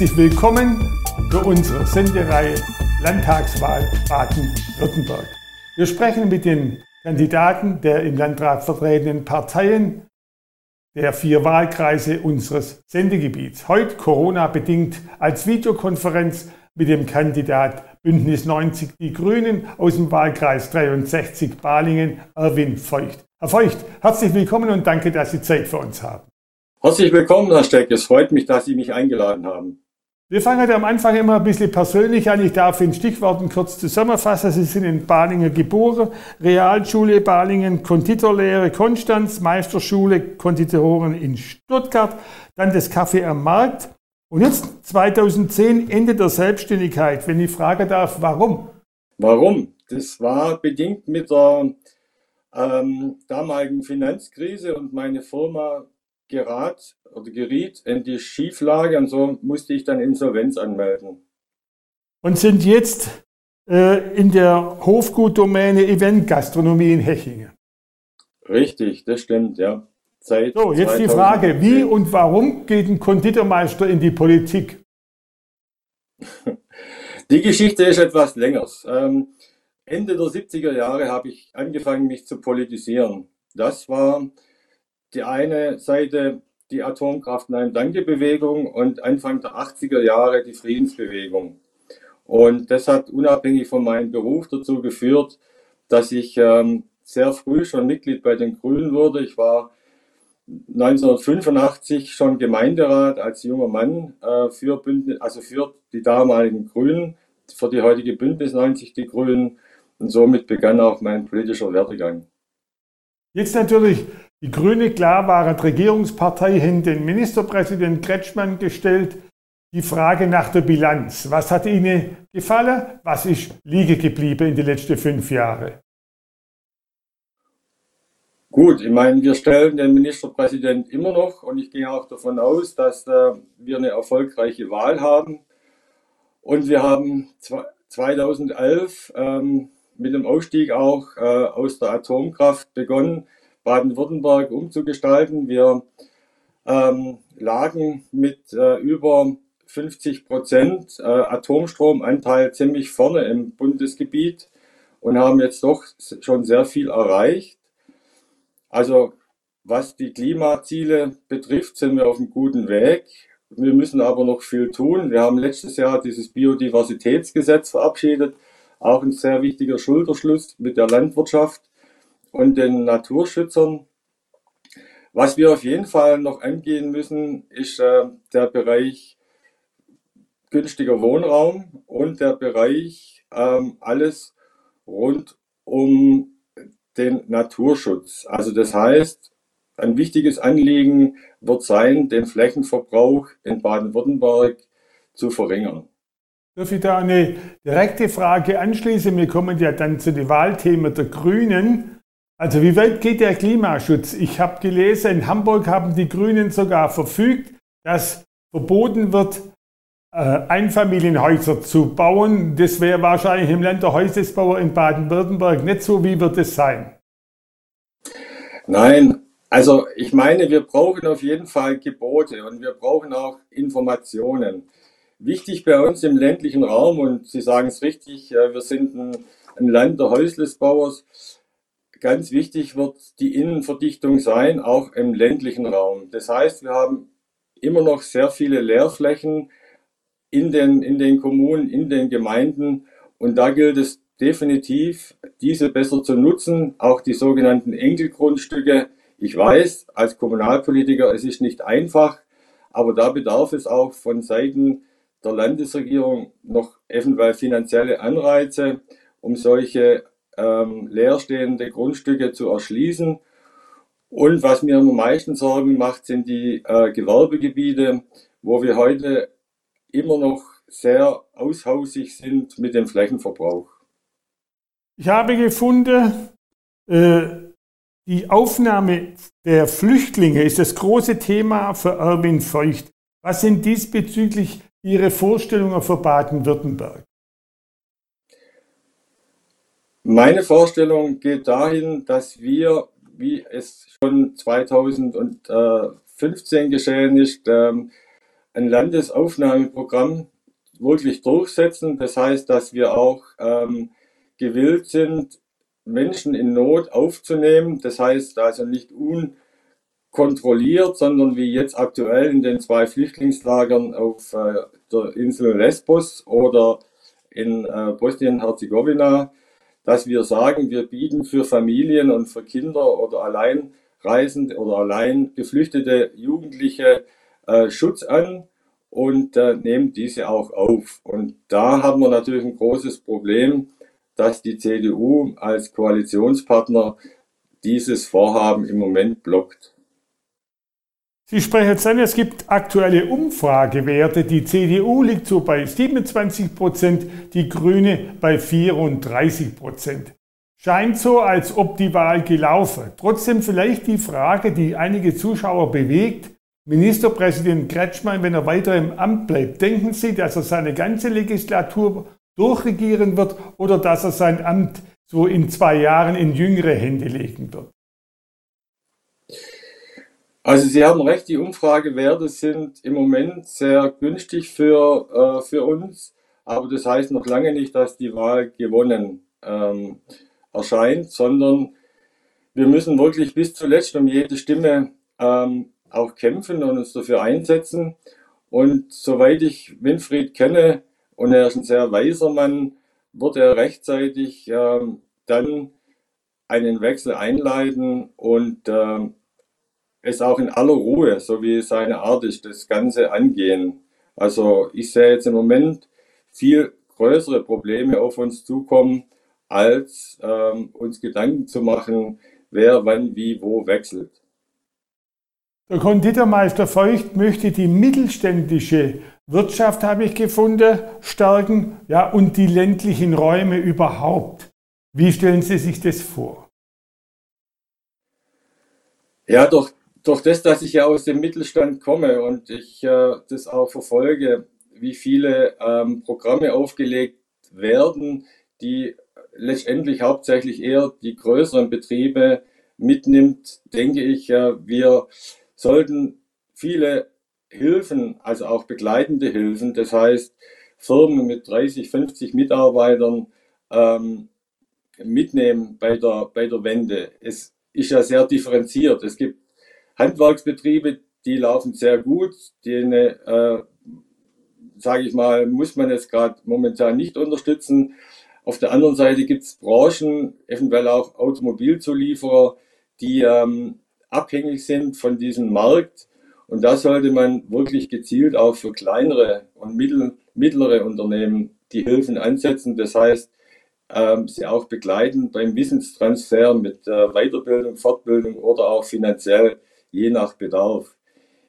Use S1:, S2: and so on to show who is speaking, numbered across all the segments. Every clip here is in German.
S1: herzlich willkommen für unsere Sendereihe Landtagswahl Baden-Württemberg. Wir sprechen mit den Kandidaten der im Landrat vertretenen Parteien der vier Wahlkreise unseres Sendegebiets. Heute Corona-bedingt als Videokonferenz mit dem Kandidat Bündnis 90 Die Grünen aus dem Wahlkreis 63 Balingen, Erwin Feucht. Herr Feucht, herzlich willkommen und danke, dass Sie Zeit für uns haben.
S2: Herzlich willkommen, Herr Steck. Es freut mich, dass Sie mich eingeladen haben.
S1: Wir fangen am Anfang immer ein bisschen persönlich an. Ich darf in Stichworten kurz zusammenfassen. Sie sind in Balingen geboren, Realschule Balingen, Konditorlehre Konstanz, Meisterschule Konditoren in Stuttgart, dann das Café am Markt. Und jetzt 2010 Ende der Selbstständigkeit. Wenn ich fragen darf, warum?
S2: Warum? Das war bedingt mit der ähm, damaligen Finanzkrise und meine Firma gerat oder geriet in die Schieflage und so musste ich dann Insolvenz anmelden.
S1: Und sind jetzt äh, in der Hofgutdomäne Eventgastronomie in Hechingen.
S2: Richtig, das stimmt, ja.
S1: Seit so, jetzt 2010. die Frage, wie und warum geht ein Konditormeister in die Politik?
S2: Die Geschichte ist etwas länger. Ähm, Ende der 70er Jahre habe ich angefangen, mich zu politisieren. Das war die eine Seite die Atomkraft Nein Danke Bewegung und Anfang der 80er Jahre die Friedensbewegung. Und das hat unabhängig von meinem Beruf dazu geführt, dass ich ähm, sehr früh schon Mitglied bei den Grünen wurde. Ich war 1985 schon Gemeinderat als junger Mann äh, für Bündnis, also für die damaligen Grünen, für die heutige Bündnis 90 die Grünen. Und somit begann auch mein politischer Werdegang.
S1: Jetzt natürlich die Grüne klar waren Regierungspartei hin den Ministerpräsident Kretschmann gestellt. Die Frage nach der Bilanz. Was hat Ihnen gefallen? Was ist liegen geblieben in den letzten fünf Jahren?
S2: Gut, ich meine, wir stellen den Ministerpräsident immer noch und ich gehe auch davon aus, dass äh, wir eine erfolgreiche Wahl haben. Und wir haben 2011 ähm, mit dem Ausstieg auch äh, aus der Atomkraft begonnen, Baden-Württemberg umzugestalten. Wir ähm, lagen mit äh, über 50 Prozent äh, Atomstromanteil ziemlich vorne im Bundesgebiet und haben jetzt doch schon sehr viel erreicht. Also was die Klimaziele betrifft, sind wir auf einem guten Weg. Wir müssen aber noch viel tun. Wir haben letztes Jahr dieses Biodiversitätsgesetz verabschiedet, auch ein sehr wichtiger Schulterschluss mit der Landwirtschaft und den Naturschützern. Was wir auf jeden Fall noch angehen müssen, ist äh, der Bereich günstiger Wohnraum und der Bereich ähm, alles rund um den Naturschutz. Also das heißt, ein wichtiges Anliegen wird sein, den Flächenverbrauch in Baden-Württemberg zu verringern.
S1: Darf ich da eine direkte Frage anschließen? Wir kommen ja dann zu den Wahlthemen der Grünen. Also wie weit geht der Klimaschutz? Ich habe gelesen, in Hamburg haben die Grünen sogar verfügt, dass verboten wird, äh, Einfamilienhäuser zu bauen. Das wäre wahrscheinlich im Land der Häusesbauer in Baden-Württemberg nicht so. Wie wird es sein?
S2: Nein, also ich meine, wir brauchen auf jeden Fall Gebote und wir brauchen auch Informationen. Wichtig bei uns im ländlichen Raum, und Sie sagen es richtig, wir sind ein, ein Land der Häuslesbauers, Ganz wichtig wird die Innenverdichtung sein, auch im ländlichen Raum. Das heißt, wir haben immer noch sehr viele Leerflächen in den, in den Kommunen, in den Gemeinden. Und da gilt es definitiv, diese besser zu nutzen, auch die sogenannten Enkelgrundstücke. Ich weiß, als Kommunalpolitiker, es ist nicht einfach, aber da bedarf es auch von Seiten der Landesregierung noch eventuell finanzielle Anreize, um solche ähm, leerstehende Grundstücke zu erschließen. Und was mir am meisten Sorgen macht, sind die äh, Gewerbegebiete, wo wir heute immer noch sehr aushausig sind mit dem Flächenverbrauch.
S1: Ich habe gefunden, äh, die Aufnahme der Flüchtlinge ist das große Thema für Erwin Feucht. Was sind diesbezüglich Ihre Vorstellungen für Baden-Württemberg?
S2: Meine Vorstellung geht dahin, dass wir, wie es schon 2015 geschehen ist, ähm, ein Landesaufnahmeprogramm wirklich durchsetzen. Das heißt, dass wir auch ähm, gewillt sind, Menschen in Not aufzunehmen. Das heißt also nicht unkontrolliert, sondern wie jetzt aktuell in den zwei Flüchtlingslagern auf äh, der Insel Lesbos oder in äh, Bosnien-Herzegowina, dass wir sagen, wir bieten für Familien und für Kinder oder Alleinreisende oder allein geflüchtete Jugendliche äh, Schutz an und äh, nehmen diese auch auf. Und da haben wir natürlich ein großes Problem, dass die CDU als Koalitionspartner dieses Vorhaben im Moment blockt.
S1: Sie sprechen jetzt an, es gibt aktuelle Umfragewerte. Die CDU liegt so bei 27 Prozent, die Grüne bei 34 Prozent. Scheint so, als ob die Wahl gelaufen. Trotzdem vielleicht die Frage, die einige Zuschauer bewegt. Ministerpräsident Kretschmann, wenn er weiter im Amt bleibt, denken Sie, dass er seine ganze Legislatur durchregieren wird oder dass er sein Amt so in zwei Jahren in jüngere Hände legen wird?
S2: Also Sie haben recht, die Umfragewerte sind im Moment sehr günstig für, äh, für uns, aber das heißt noch lange nicht, dass die Wahl gewonnen ähm, erscheint, sondern wir müssen wirklich bis zuletzt um jede Stimme ähm, auch kämpfen und uns dafür einsetzen. Und soweit ich Winfried kenne, und er ist ein sehr weiser Mann, wird er rechtzeitig äh, dann einen Wechsel einleiten und äh, es auch in aller Ruhe, so wie seine Art ist, das Ganze angehen. Also ich sehe jetzt im Moment viel größere Probleme auf uns zukommen, als ähm, uns Gedanken zu machen, wer wann wie wo wechselt.
S1: Der Konditormeister Feucht möchte die mittelständische Wirtschaft, habe ich gefunden, stärken ja, und die ländlichen Räume überhaupt. Wie stellen Sie sich das vor?
S2: Ja, durch, durch das, dass ich ja aus dem Mittelstand komme und ich äh, das auch verfolge, wie viele ähm, Programme aufgelegt werden, die letztendlich hauptsächlich eher die größeren Betriebe mitnimmt, denke ich, äh, wir sollten viele Hilfen, also auch begleitende Hilfen, das heißt Firmen mit 30, 50 Mitarbeitern ähm, mitnehmen bei der, bei der Wende. Es ist ja sehr differenziert. Es gibt Handwerksbetriebe, die laufen sehr gut, denen, äh, sage ich mal, muss man jetzt gerade momentan nicht unterstützen. Auf der anderen Seite gibt es Branchen, eventuell auch Automobilzulieferer, die ähm, abhängig sind von diesem Markt. Und da sollte man wirklich gezielt auch für kleinere und mittel, mittlere Unternehmen die Hilfen ansetzen. Das heißt, ähm, sie auch begleiten beim Wissenstransfer mit äh, Weiterbildung, Fortbildung oder auch finanziell, je nach Bedarf.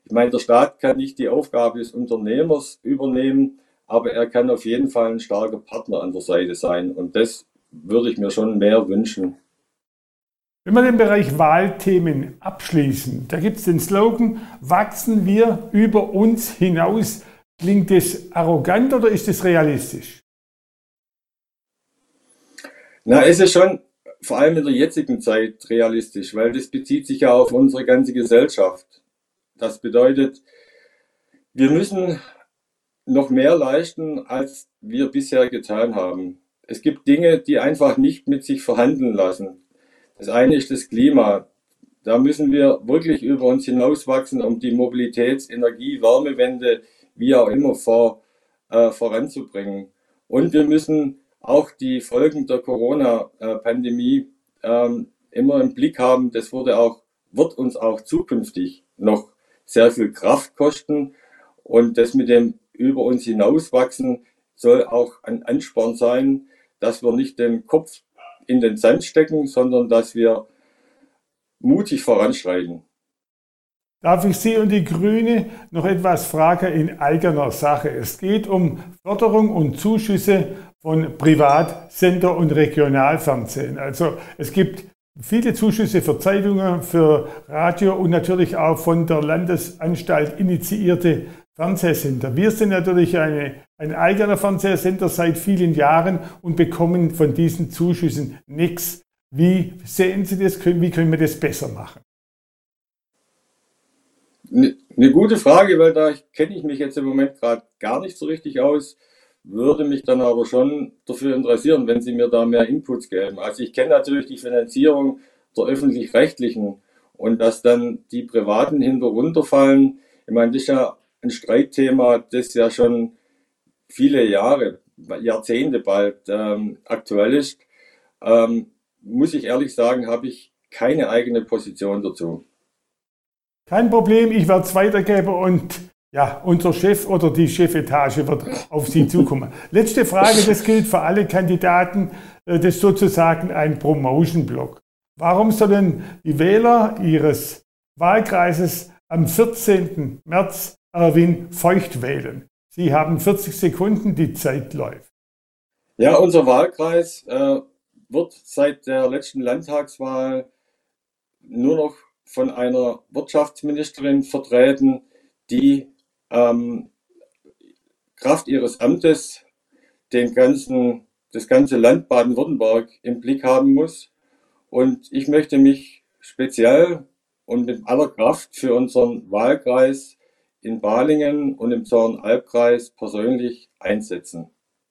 S2: Ich meine, der Staat kann nicht die Aufgabe des Unternehmers übernehmen, aber er kann auf jeden Fall ein starker Partner an der Seite sein. Und das würde ich mir schon mehr wünschen.
S1: Wenn wir den Bereich Wahlthemen abschließen, da gibt es den Slogan, wachsen wir über uns hinaus. Klingt das arrogant oder ist das realistisch?
S2: Na, es ist schon vor allem in der jetzigen Zeit realistisch, weil das bezieht sich ja auf unsere ganze Gesellschaft. Das bedeutet, wir müssen noch mehr leisten, als wir bisher getan haben. Es gibt Dinge, die einfach nicht mit sich verhandeln lassen. Das eine ist das Klima. Da müssen wir wirklich über uns hinauswachsen, um die Mobilitäts-, Energie-, Wärmewende, wie auch immer, vor, äh, voranzubringen. Und wir müssen auch die Folgen der Corona-Pandemie ähm, immer im Blick haben. Das wurde auch, wird uns auch zukünftig noch sehr viel Kraft kosten. Und das mit dem über uns hinauswachsen soll auch ein Ansporn sein, dass wir nicht den Kopf in den Sand stecken, sondern dass wir mutig voranschreiten.
S1: Darf ich Sie und die Grüne noch etwas fragen in eigener Sache? Es geht um Förderung und Zuschüsse von Privatsender und Regionalfernsehen. Also es gibt viele Zuschüsse für Zeitungen, für Radio und natürlich auch von der Landesanstalt initiierte Fernsehsender. Wir sind natürlich eine, ein eigener Fernsehsender seit vielen Jahren und bekommen von diesen Zuschüssen nichts. Wie sehen Sie das? Wie können wir das besser machen?
S2: Eine gute Frage, weil da kenne ich mich jetzt im Moment gerade gar nicht so richtig aus, würde mich dann aber schon dafür interessieren, wenn Sie mir da mehr Inputs geben. Also ich kenne natürlich die Finanzierung der öffentlich-rechtlichen und dass dann die Privaten hinter runterfallen. Ich meine, das ist ja ein Streitthema, das ja schon viele Jahre, Jahrzehnte bald ähm, aktuell ist. Ähm, muss ich ehrlich sagen, habe ich keine eigene Position dazu.
S1: Kein Problem, ich werde es weitergeben und ja, unser Chef oder die Chefetage wird auf Sie zukommen. Letzte Frage, das gilt für alle Kandidaten, äh, das ist sozusagen ein Promotion-Block. Warum sollen die Wähler Ihres Wahlkreises am 14. März Erwin Feucht wählen? Sie haben 40 Sekunden, die Zeit läuft.
S2: Ja, unser Wahlkreis äh, wird seit der letzten Landtagswahl nur noch von einer Wirtschaftsministerin vertreten, die ähm, Kraft ihres Amtes den ganzen, das ganze Land Baden-Württemberg im Blick haben muss. Und ich möchte mich speziell und mit aller Kraft für unseren Wahlkreis in Balingen und im Zorn-Albkreis persönlich einsetzen.